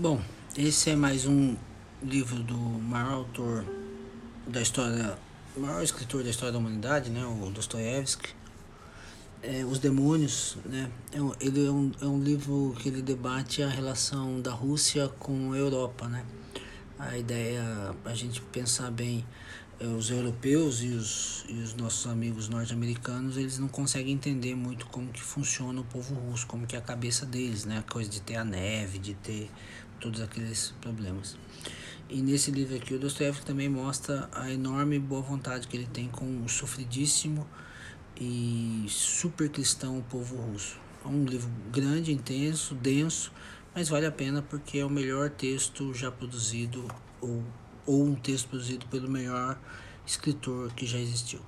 Bom, esse é mais um livro do maior autor da história, maior escritor da história da humanidade, né, o Dostoiévski. É, Os Demônios, né, é ele é um, é um livro que ele debate a relação da Rússia com a Europa, né. A ideia, a gente pensar bem, é, os europeus e os, e os nossos amigos norte-americanos, eles não conseguem entender muito como que funciona o povo russo, como que é a cabeça deles, né, a coisa de ter a neve, de ter todos aqueles problemas. E nesse livro aqui, o Dostoiévski também mostra a enorme boa vontade que ele tem com o sofridíssimo e super cristão povo russo. É um livro grande, intenso, denso, mas vale a pena porque é o melhor texto já produzido ou, ou um texto produzido pelo melhor escritor que já existiu.